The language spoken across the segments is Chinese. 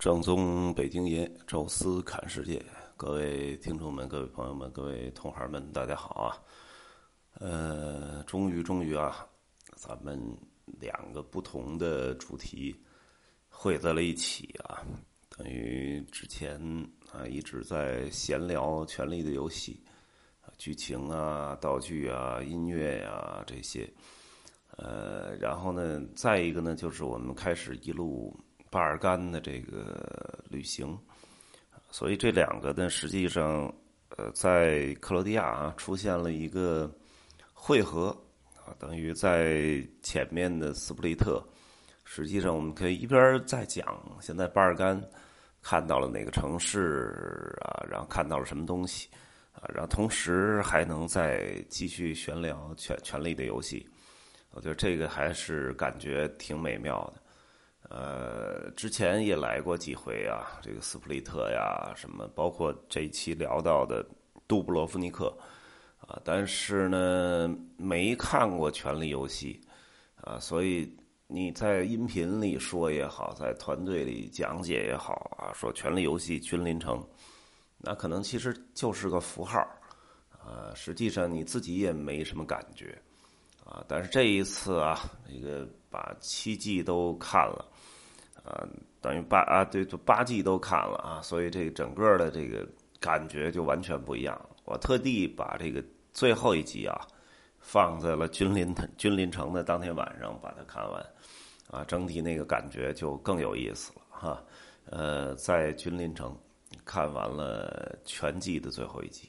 正宗北京爷，宙斯看世界。各位听众们，各位朋友们，各位同行们，大家好啊！呃，终于，终于啊，咱们两个不同的主题汇在了一起啊，等于之前啊一直在闲聊《权力的游戏》啊，剧情啊、道具啊、音乐呀这些。呃，然后呢，再一个呢，就是我们开始一路巴尔干的这个旅行，所以这两个呢，实际上，呃，在克罗地亚啊出现了一个汇合啊，等于在前面的斯普利特，实际上我们可以一边在讲现在巴尔干看到了哪个城市啊，然后看到了什么东西啊，然后同时还能再继续闲聊权权力的游戏。我觉得这个还是感觉挺美妙的，呃，之前也来过几回啊，这个斯普利特呀，什么，包括这一期聊到的杜布罗夫尼克，啊，但是呢，没看过《权力游戏》，啊，所以你在音频里说也好，在团队里讲解也好啊，说《权力游戏》君临城，那可能其实就是个符号，啊，实际上你自己也没什么感觉。啊，但是这一次啊，这个把七季都看了，啊，等于八啊，对，就八季都看了啊，所以这个整个的这个感觉就完全不一样。我特地把这个最后一集啊，放在了君临君临城的当天晚上把它看完，啊，整体那个感觉就更有意思了哈。呃，在君临城看完了全季的最后一集。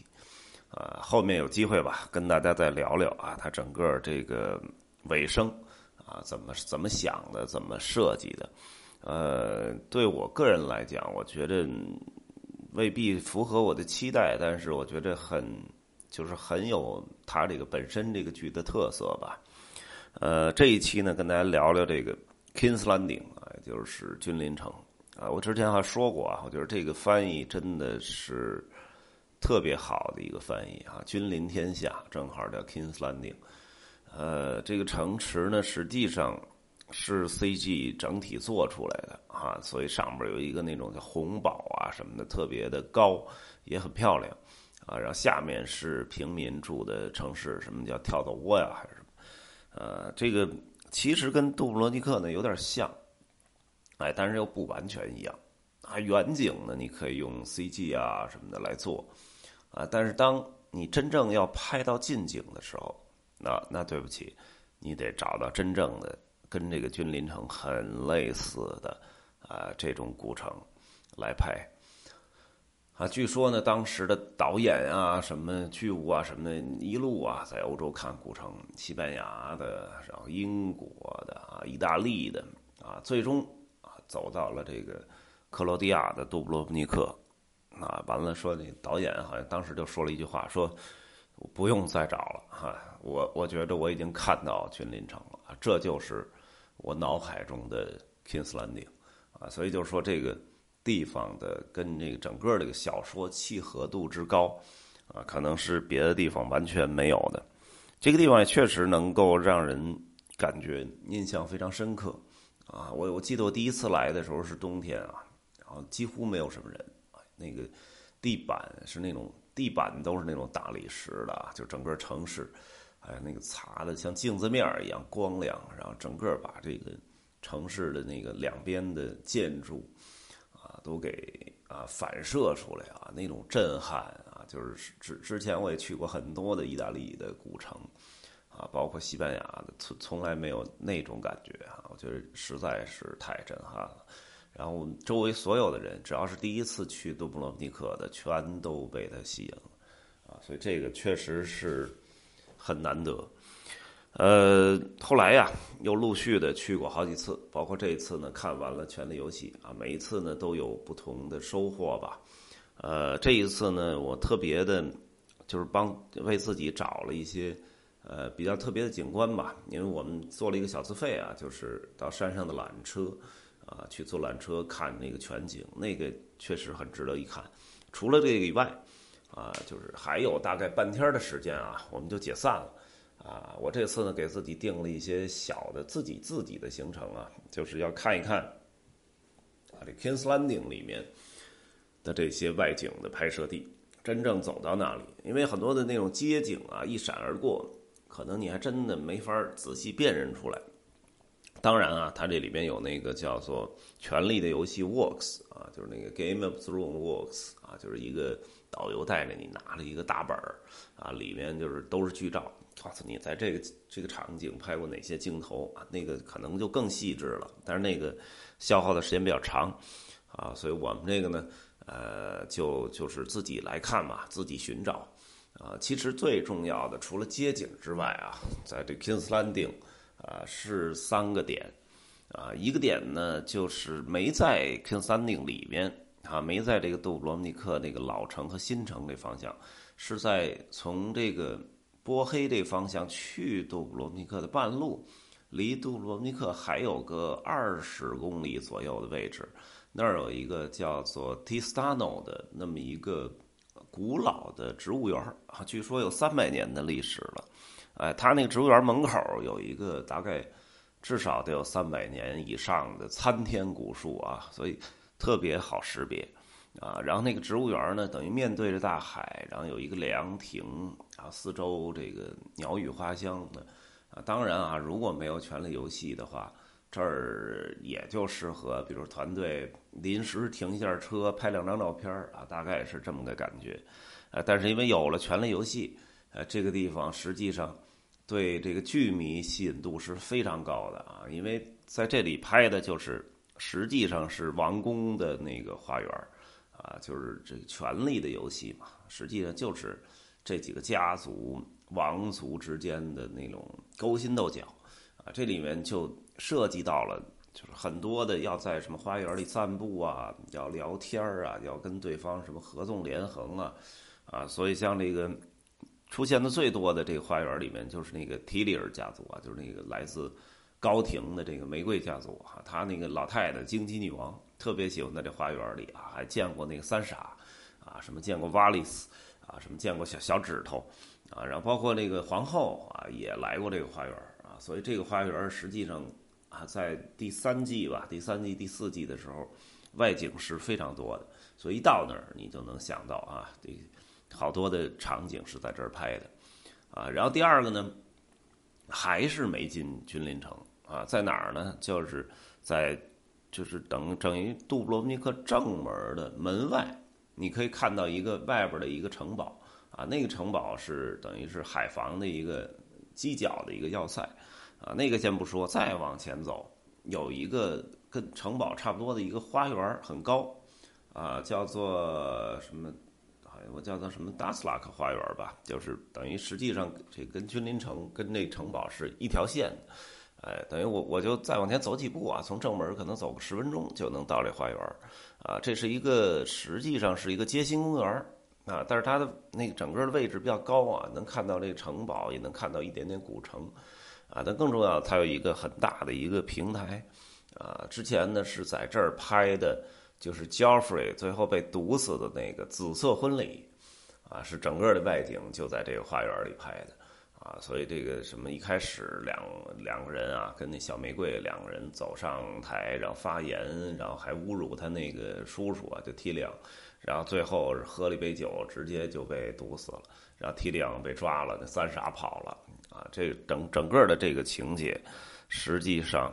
啊，后面有机会吧，跟大家再聊聊啊，它整个这个尾声啊，怎么怎么想的，怎么设计的？呃，对我个人来讲，我觉得未必符合我的期待，但是我觉得很就是很有它这个本身这个剧的特色吧。呃，这一期呢，跟大家聊聊这个 Kings Landing 啊，就是君临城啊。我之前还说过啊，我觉得这个翻译真的是。特别好的一个翻译啊，君临天下，正好叫 Kings Landing。呃，这个城池呢，实际上是 CG 整体做出来的啊，所以上边有一个那种叫红堡啊什么的，特别的高，也很漂亮啊。然后下面是平民住的城市，什么叫跳蚤窝呀，还是什么？呃，这个其实跟杜布罗尼克呢有点像，哎，但是又不完全一样啊。远景呢，你可以用 CG 啊什么的来做。啊！但是当你真正要拍到近景的时候，那那对不起，你得找到真正的跟这个君临城很类似的啊这种古城来拍。啊，据说呢，当时的导演啊、什么剧务啊、什么的，一路啊在欧洲看古城，西班牙的，然后英国的啊、意大利的啊，最终啊走到了这个克罗地亚的杜布罗夫尼克。啊，完了，说那导演好像当时就说了一句话，说不用再找了哈，我我觉得我已经看到君临城了，这就是我脑海中的 Kings Landing 啊，所以就是说这个地方的跟这个整个这个小说契合度之高啊，可能是别的地方完全没有的。这个地方也确实能够让人感觉印象非常深刻啊。我我记得我第一次来的时候是冬天啊，然后几乎没有什么人。那个地板是那种地板都是那种大理石的，就整个城市，哎那个擦的像镜子面一样光亮，然后整个把这个城市的那个两边的建筑啊都给啊反射出来啊，那种震撼啊，就是之之前我也去过很多的意大利的古城啊，包括西班牙的，从从来没有那种感觉啊，我觉得实在是太震撼了。然后周围所有的人，只要是第一次去杜布罗夫尼克的，全都被他吸引了，啊，所以这个确实是很难得。呃，后来呀，又陆续的去过好几次，包括这一次呢，看完了《权力游戏》啊，每一次呢都有不同的收获吧。呃，这一次呢，我特别的，就是帮为自己找了一些呃比较特别的景观吧，因为我们做了一个小自费啊，就是到山上的缆车。啊，去坐缆车看那个全景，那个确实很值得一看。除了这个以外，啊，就是还有大概半天的时间啊，我们就解散了。啊，我这次呢给自己定了一些小的自己自己的行程啊，就是要看一看啊这 Kings Landing 里面的这些外景的拍摄地。真正走到那里，因为很多的那种街景啊，一闪而过，可能你还真的没法仔细辨认出来。当然啊，它这里边有那个叫做《权力的游戏》Works 啊，就是那个 Game of Thrones Works 啊，就是一个导游带着你拿了一个大本儿啊，里面就是都是剧照，告诉你在这个这个场景拍过哪些镜头？啊，那个可能就更细致了，但是那个消耗的时间比较长啊，所以我们这个呢。呃，就就是自己来看嘛，自己寻找，啊，其实最重要的除了街景之外啊，在这 Kings Landing，啊是三个点，啊一个点呢就是没在 Kunsanin 里面啊，没在这个杜布罗尼克那个老城和新城这方向，是在从这个波黑这方向去杜布罗尼克的半路，离杜布罗尼克还有个二十公里左右的位置。那儿有一个叫做 Tistano 的那么一个古老的植物园啊，据说有三百年的历史了。哎，他那个植物园门口有一个大概至少得有三百年以上的参天古树啊，所以特别好识别啊。然后那个植物园呢，等于面对着大海，然后有一个凉亭啊，四周这个鸟语花香的啊。当然啊，如果没有权力游戏的话。这儿也就适合，比如团队临时停一下车，拍两张照片啊，大概是这么个感觉。呃，但是因为有了《权力游戏》，呃，这个地方实际上对这个剧迷吸引度是非常高的啊，因为在这里拍的就是实际上是王宫的那个花园啊，就是这个《权力的游戏》嘛，实际上就是这几个家族王族之间的那种勾心斗角啊，这里面就。涉及到了，就是很多的要在什么花园里散步啊，要聊天啊，要跟对方什么合纵连横啊，啊，所以像这个出现的最多的这个花园里面，就是那个提里尔家族啊，就是那个来自高庭的这个玫瑰家族啊，他那个老太太荆棘女王特别喜欢在这花园里啊，还见过那个三傻啊，什么见过瓦利斯啊，什么见过小小指头啊，然后包括那个皇后啊，也来过这个花园啊，所以这个花园实际上。啊，在第三季吧，第三季、第四季的时候，外景是非常多的，所以一到那儿，你就能想到啊，这好多的场景是在这儿拍的，啊，然后第二个呢，还是没进君临城啊，在哪儿呢？就是在就是等等于杜布罗尼克正门的门外，你可以看到一个外边的一个城堡啊，那个城堡是等于是海防的一个犄角的一个要塞。啊，那个先不说，再往前走，有一个跟城堡差不多的一个花园，很高，啊，叫做什么？我叫做什么达斯拉克花园吧，就是等于实际上这跟君临城跟那城堡是一条线，哎，等于我我就再往前走几步啊，从正门可能走个十分钟就能到这花园，啊，这是一个实际上是一个街心公园啊，但是它的那个整个的位置比较高啊，能看到这个城堡，也能看到一点点古城。啊，但更重要，它有一个很大的一个平台，啊，之前呢是在这儿拍的，就是 Joffrey 最后被毒死的那个紫色婚礼，啊，是整个的外景就在这个花园里拍的，啊，所以这个什么一开始两两个人啊，跟那小玫瑰两个人走上台，然后发言，然后还侮辱他那个叔叔啊，就 T 两，然后最后喝了一杯酒，直接就被毒死了，然后 T 两被抓了，那三傻跑了。啊，这整整个的这个情节，实际上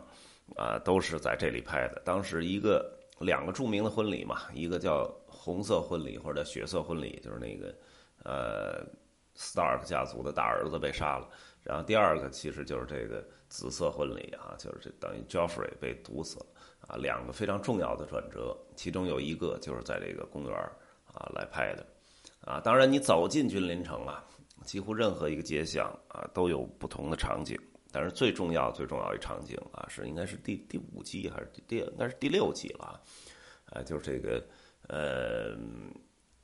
啊都是在这里拍的。当时一个两个著名的婚礼嘛，一个叫红色婚礼或者血色婚礼，就是那个呃，star 家族的大儿子被杀了。然后第二个其实就是这个紫色婚礼啊，就是这等于 Joffrey 被毒死了啊。两个非常重要的转折，其中有一个就是在这个公园啊来拍的啊。当然，你走进君临城啊。几乎任何一个街巷啊，都有不同的场景。但是最重要、最重要一场景啊，是应该是第第五季还是第应该是第六季了啊？就是这个呃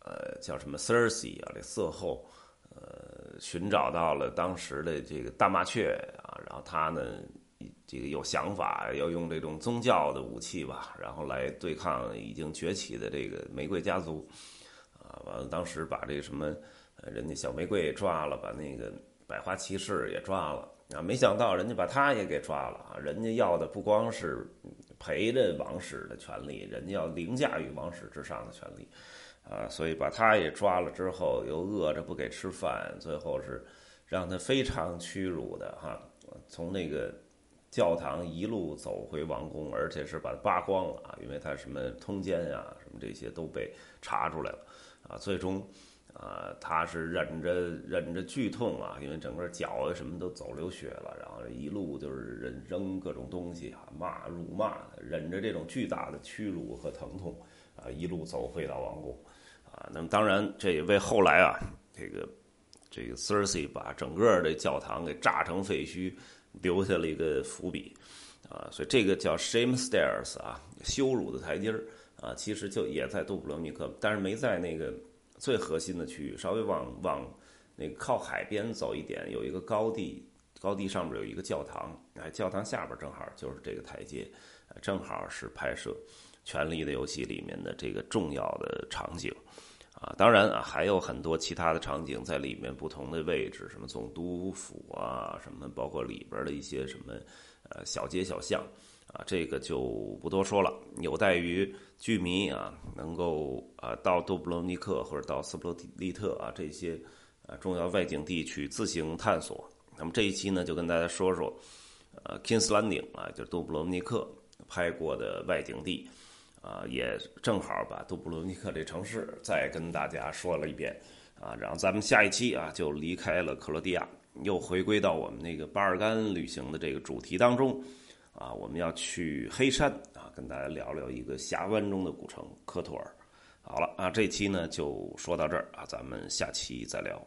呃叫什么 Cersei 啊，这色后呃寻找到了当时的这个大麻雀啊，然后他呢这个有想法要用这种宗教的武器吧，然后来对抗已经崛起的这个玫瑰家族啊。完了，当时把这个什么。人家小玫瑰抓了，把那个百花骑士也抓了啊！没想到人家把他也给抓了啊！人家要的不光是陪着王室的权利，人家要凌驾于王室之上的权利，啊，所以把他也抓了之后，又饿着不给吃饭，最后是让他非常屈辱的哈，从那个教堂一路走回王宫，而且是把他扒光了啊，因为他什么通奸呀，什么这些都被查出来了，啊，最终。啊，他是忍着忍着剧痛啊，因为整个脚啊什么都走流血了，然后一路就是扔扔各种东西啊，骂辱骂，忍着这种巨大的屈辱和疼痛啊，一路走回到王宫啊。那么当然，这也为后来啊，这个这个 Cersei 把整个的教堂给炸成废墟留下了一个伏笔啊。所以这个叫 Shame Stairs 啊，羞辱的台阶儿啊，其实就也在杜布罗尼克，但是没在那个。最核心的区域，稍微往往那个靠海边走一点，有一个高地，高地上面有一个教堂，哎，教堂下边正好就是这个台阶，正好是拍摄《权力的游戏》里面的这个重要的场景，啊，当然啊，还有很多其他的场景在里面不同的位置，什么总督府啊，什么包括里边的一些什么呃小街小巷。啊，这个就不多说了，有待于剧迷啊，能够啊到杜布罗尼克或者到斯普罗利特啊这些啊重要外景地去自行探索。那么这一期呢，就跟大家说说，呃，Kings Landing 啊，就是杜布罗尼克拍过的外景地，啊，也正好把杜布罗尼克这城市再跟大家说了一遍，啊，然后咱们下一期啊就离开了克罗地亚，又回归到我们那个巴尔干旅行的这个主题当中。啊，我们要去黑山啊，跟大家聊聊一个峡湾中的古城科托尔。好了啊，这期呢就说到这儿啊，咱们下期再聊。